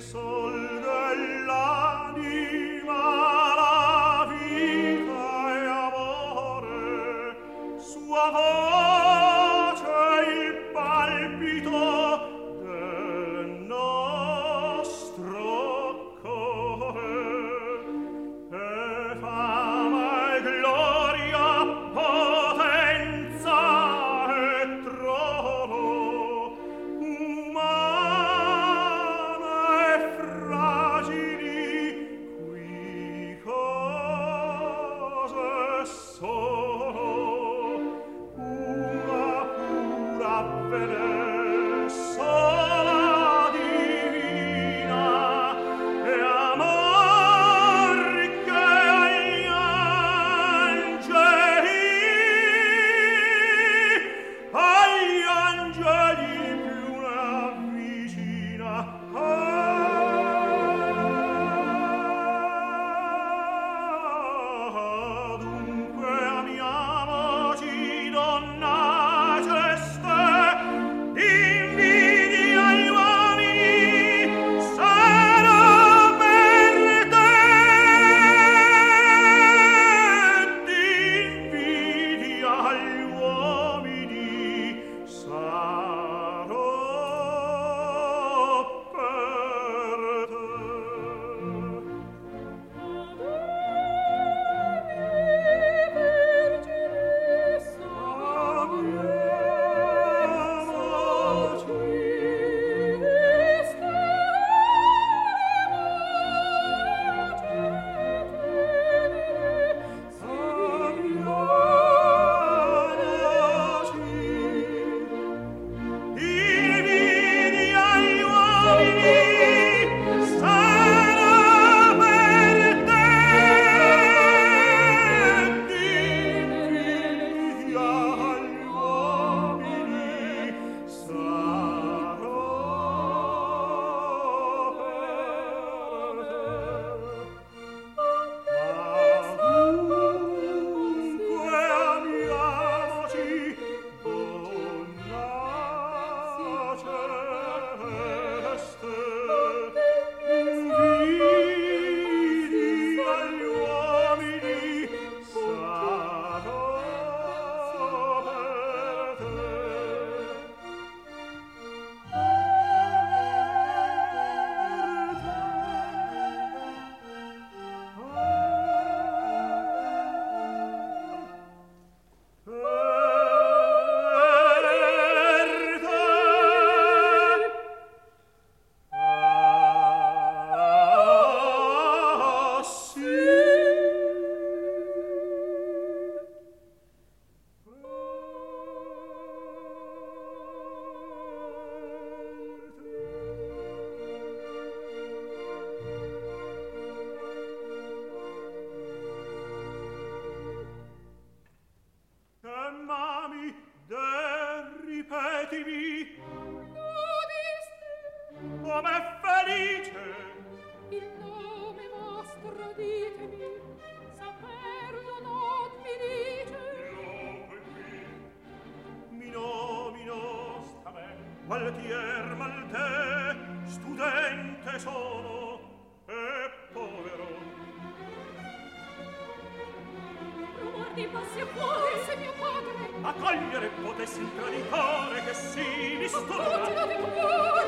so promettetemi Udiste Come felice. Il nome vostro ditemi Saperlo non mi dice. Mi nomino Mino, mino, sta malte Studente sono E povero passi a cuore se mio padre. A cogliere potessi il traditore che si distorna